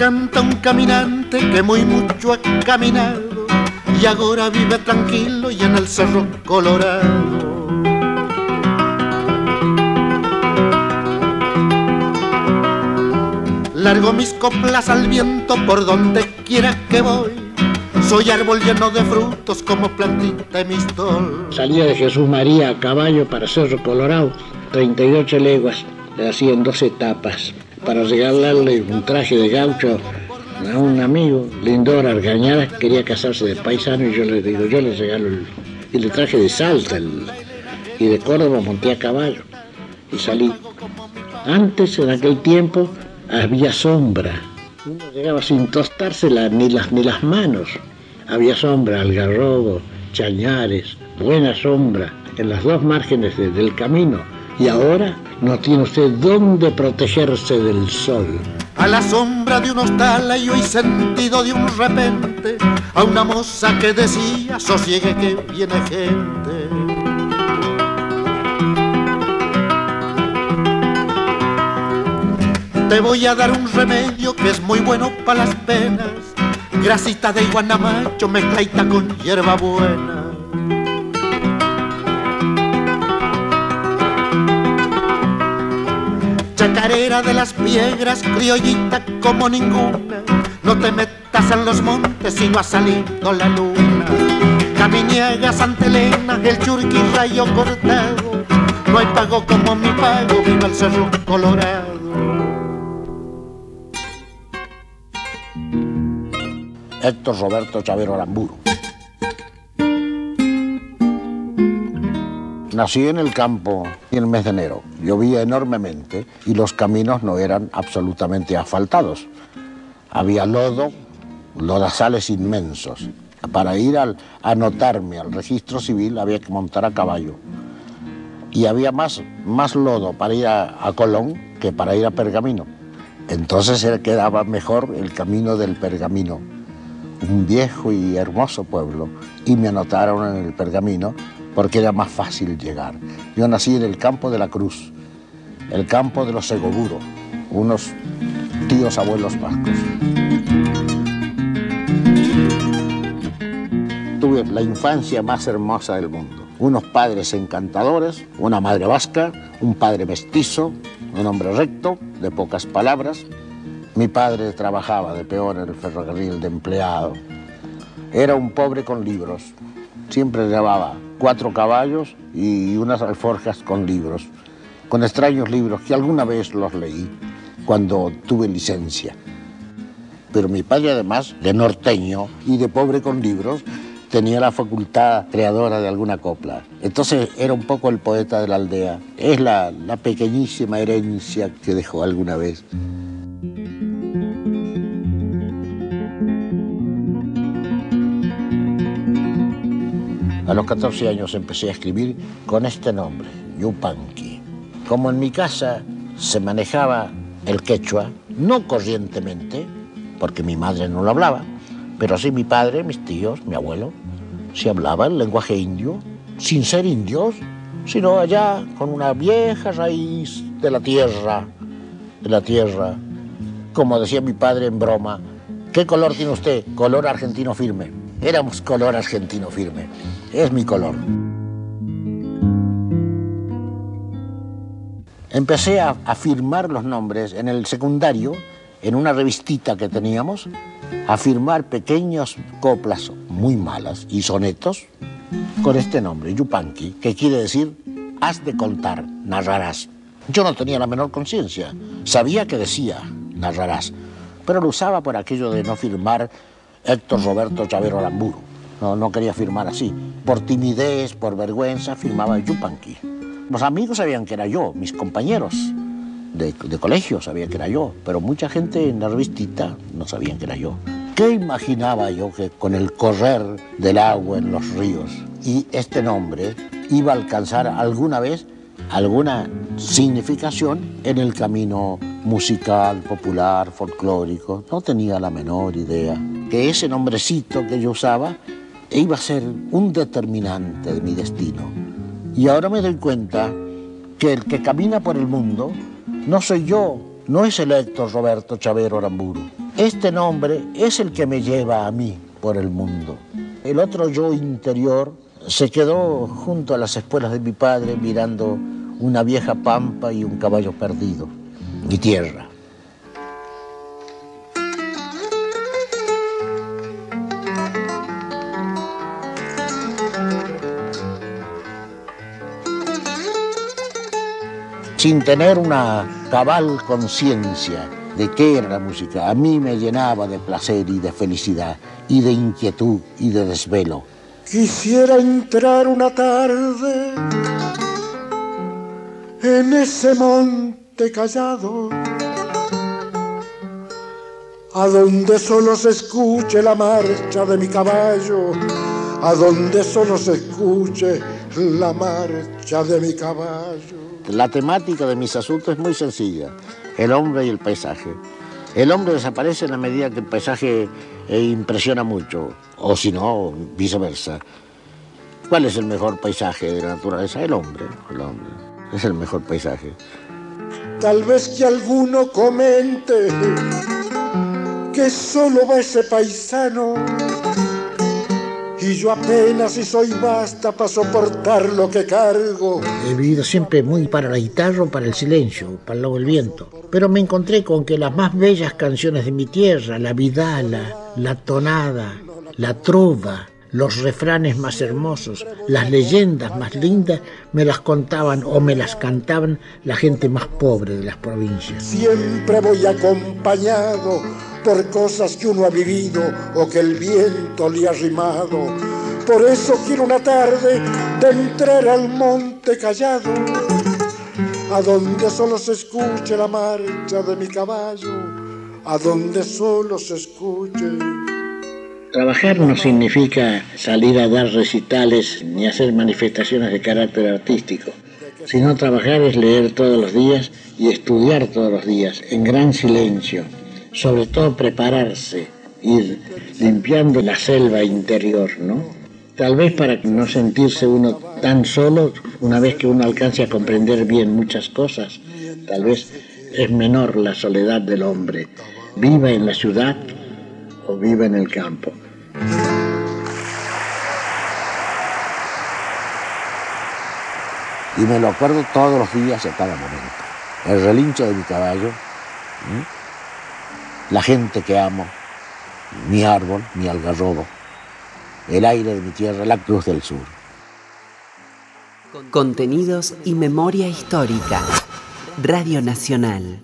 Canta un caminante que muy mucho ha caminado y ahora vive tranquilo y en el cerro colorado. Largo mis coplas al viento por donde quiera que voy. Soy árbol lleno de frutos como plantita de mistol. Salía de Jesús María a caballo para Cerro Colorado, 38 leguas, le hacían dos etapas. Para regalarle un traje de gaucho a un amigo, Lindor Argañara, quería casarse de paisano y yo le digo, yo le regalo el, traje de Salta y de Córdoba monté a caballo y salí. Antes, en aquel tiempo, había sombra. Uno llegaba sin tostarse ni, las, ni las manos. Había sombra, algarrobo, chañares, buena sombra en las dos márgenes del camino. Y ahora no tiene usted dónde protegerse del sol. A la sombra de un hostal y hoy sentido de un repente a una moza que decía sosiegue que viene gente. Te voy a dar un remedio que es muy bueno para las penas. Grasita de iguanamacho mezclaita con hierba Chacarera de las piedras, criollita como ninguna. No te metas en los montes si no ha salido la luna. Caminiega, Santa Elena, el churqui rayo cortado. No hay pago como mi pago, viva el cerro colorado. Héctor Roberto Chavero Aramburu. Nací en el campo en el mes de enero. Llovía enormemente y los caminos no eran absolutamente asfaltados. Había lodo, lodazales inmensos. Para ir al, a anotarme al registro civil había que montar a caballo. Y había más, más lodo para ir a, Colón que para ir a Pergamino. Entonces quedaba mejor el camino del Pergamino un viejo y hermoso pueblo y me anotaron en el pergamino porque era más fácil llegar. Yo nací en el campo de la Cruz, el campo de los Segoburos, unos tíos abuelos vascos. Tuve la infancia más hermosa del mundo. Unos padres encantadores, una madre vasca, un padre mestizo, un hombre recto, de pocas palabras, mi padre trabajaba de peor en el ferrocarril de empleado. Era un pobre con libros. Siempre llevaba cuatro caballos y unas alforjas con libros, con extraños libros que alguna vez los leí cuando tuve licencia. Pero mi padre además, de norteño y de pobre con libros, tenía la facultad creadora de alguna copla. Entonces era un poco el poeta de la aldea. Es la, la pequeñísima herencia que dejó alguna vez. A los 14 años empecé a escribir con este nombre, Yupanqui. Como en mi casa se manejaba el quechua, no corrientemente, porque mi madre no lo hablaba, pero sí mi padre, mis tíos, mi abuelo, se hablaba el lenguaje indio, sin ser indios, sino allá con una vieja raíz de la tierra, de la tierra. Como decía mi padre en broma, ¿qué color tiene usted? Color argentino firme. Éramos color argentino firme es mi color. Empecé a, firmar los nombres en el secundario, en una revistita que teníamos, a firmar pequeños coplas muy malas y sonetos con este nombre, Yupanqui, que quiere decir has de contar, narrarás. Yo no tenía la menor conciencia, sabía que decía narrarás, pero lo usaba por aquello de no firmar Héctor Roberto Chavero Aramburu. No, no quería firmar así. Por timidez, por vergüenza, firmaba Yupanqui. Los amigos sabían que era yo, mis compañeros de, de, colegio sabían que era yo, pero mucha gente en la revistita no sabían que era yo. ¿Qué imaginaba yo que con el correr del agua en los ríos y este nombre iba a alcanzar alguna vez alguna significación en el camino musical, popular, folclórico? No tenía la menor idea que ese nombrecito que yo usaba iba a ser un determinante de mi destino. Y ahora me doy cuenta que el que camina por el mundo no soy yo, no es el Héctor Roberto Chavero Aramburu, Este nombre es el que me lleva a mí por el mundo. El otro yo interior se quedó junto a las espuelas de mi padre mirando una vieja pampa y un caballo perdido, mi tierra. Sin tener una cabal conciencia de qué era la música, a mí me llenaba de placer y de felicidad, y de inquietud y de desvelo. Quisiera entrar una tarde en ese monte callado, a donde solo se escuche la marcha de mi caballo, a donde solo se escuche la marcha de mi caballo. La temática de mis asuntos es muy sencilla, el hombre y el paisaje. El hombre desaparece en la medida que el paisaje eh, impresiona mucho, o si no, viceversa. ¿Cuál es el mejor paisaje de la naturaleza? El hombre, el hombre. Es el mejor paisaje. Tal vez que alguno comente que solo va ese paisano y yo apenas si soy basta para soportar lo que cargo. He vivido siempre muy para la guitarra, para el silencio, para el viento. Pero me encontré con que las más bellas canciones de mi tierra, la vidala, la tonada, la trova, los refranes más hermosos, las leyendas más lindas, me las contaban o me las cantaban la gente más pobre de las provincias. Siempre voy acompañado por cosas que uno ha vivido o que el viento le ha rimado. Por eso quiero una tarde de entrar al monte callado, a donde solo se escuche la marcha de mi caballo, a donde solo se escuche. Trabajar no significa salir a dar recitales ni hacer manifestaciones de carácter artístico, sino trabajar es leer todos los días y estudiar todos los días, en gran silencio, sobre todo prepararse, ir limpiando la selva interior, ¿no? Tal vez para no sentirse uno tan solo, una vez que uno alcance a comprender bien muchas cosas, tal vez es menor la soledad del hombre, viva en la ciudad o viva en el campo. Y me lo acuerdo todos los días a cada momento. El relincho de mi caballo la gente que amo, mi árbol, mi algarrobo, el aire de mi tierra, la cruz del sur. Contenidos y memoria histórica. Radio Nacional.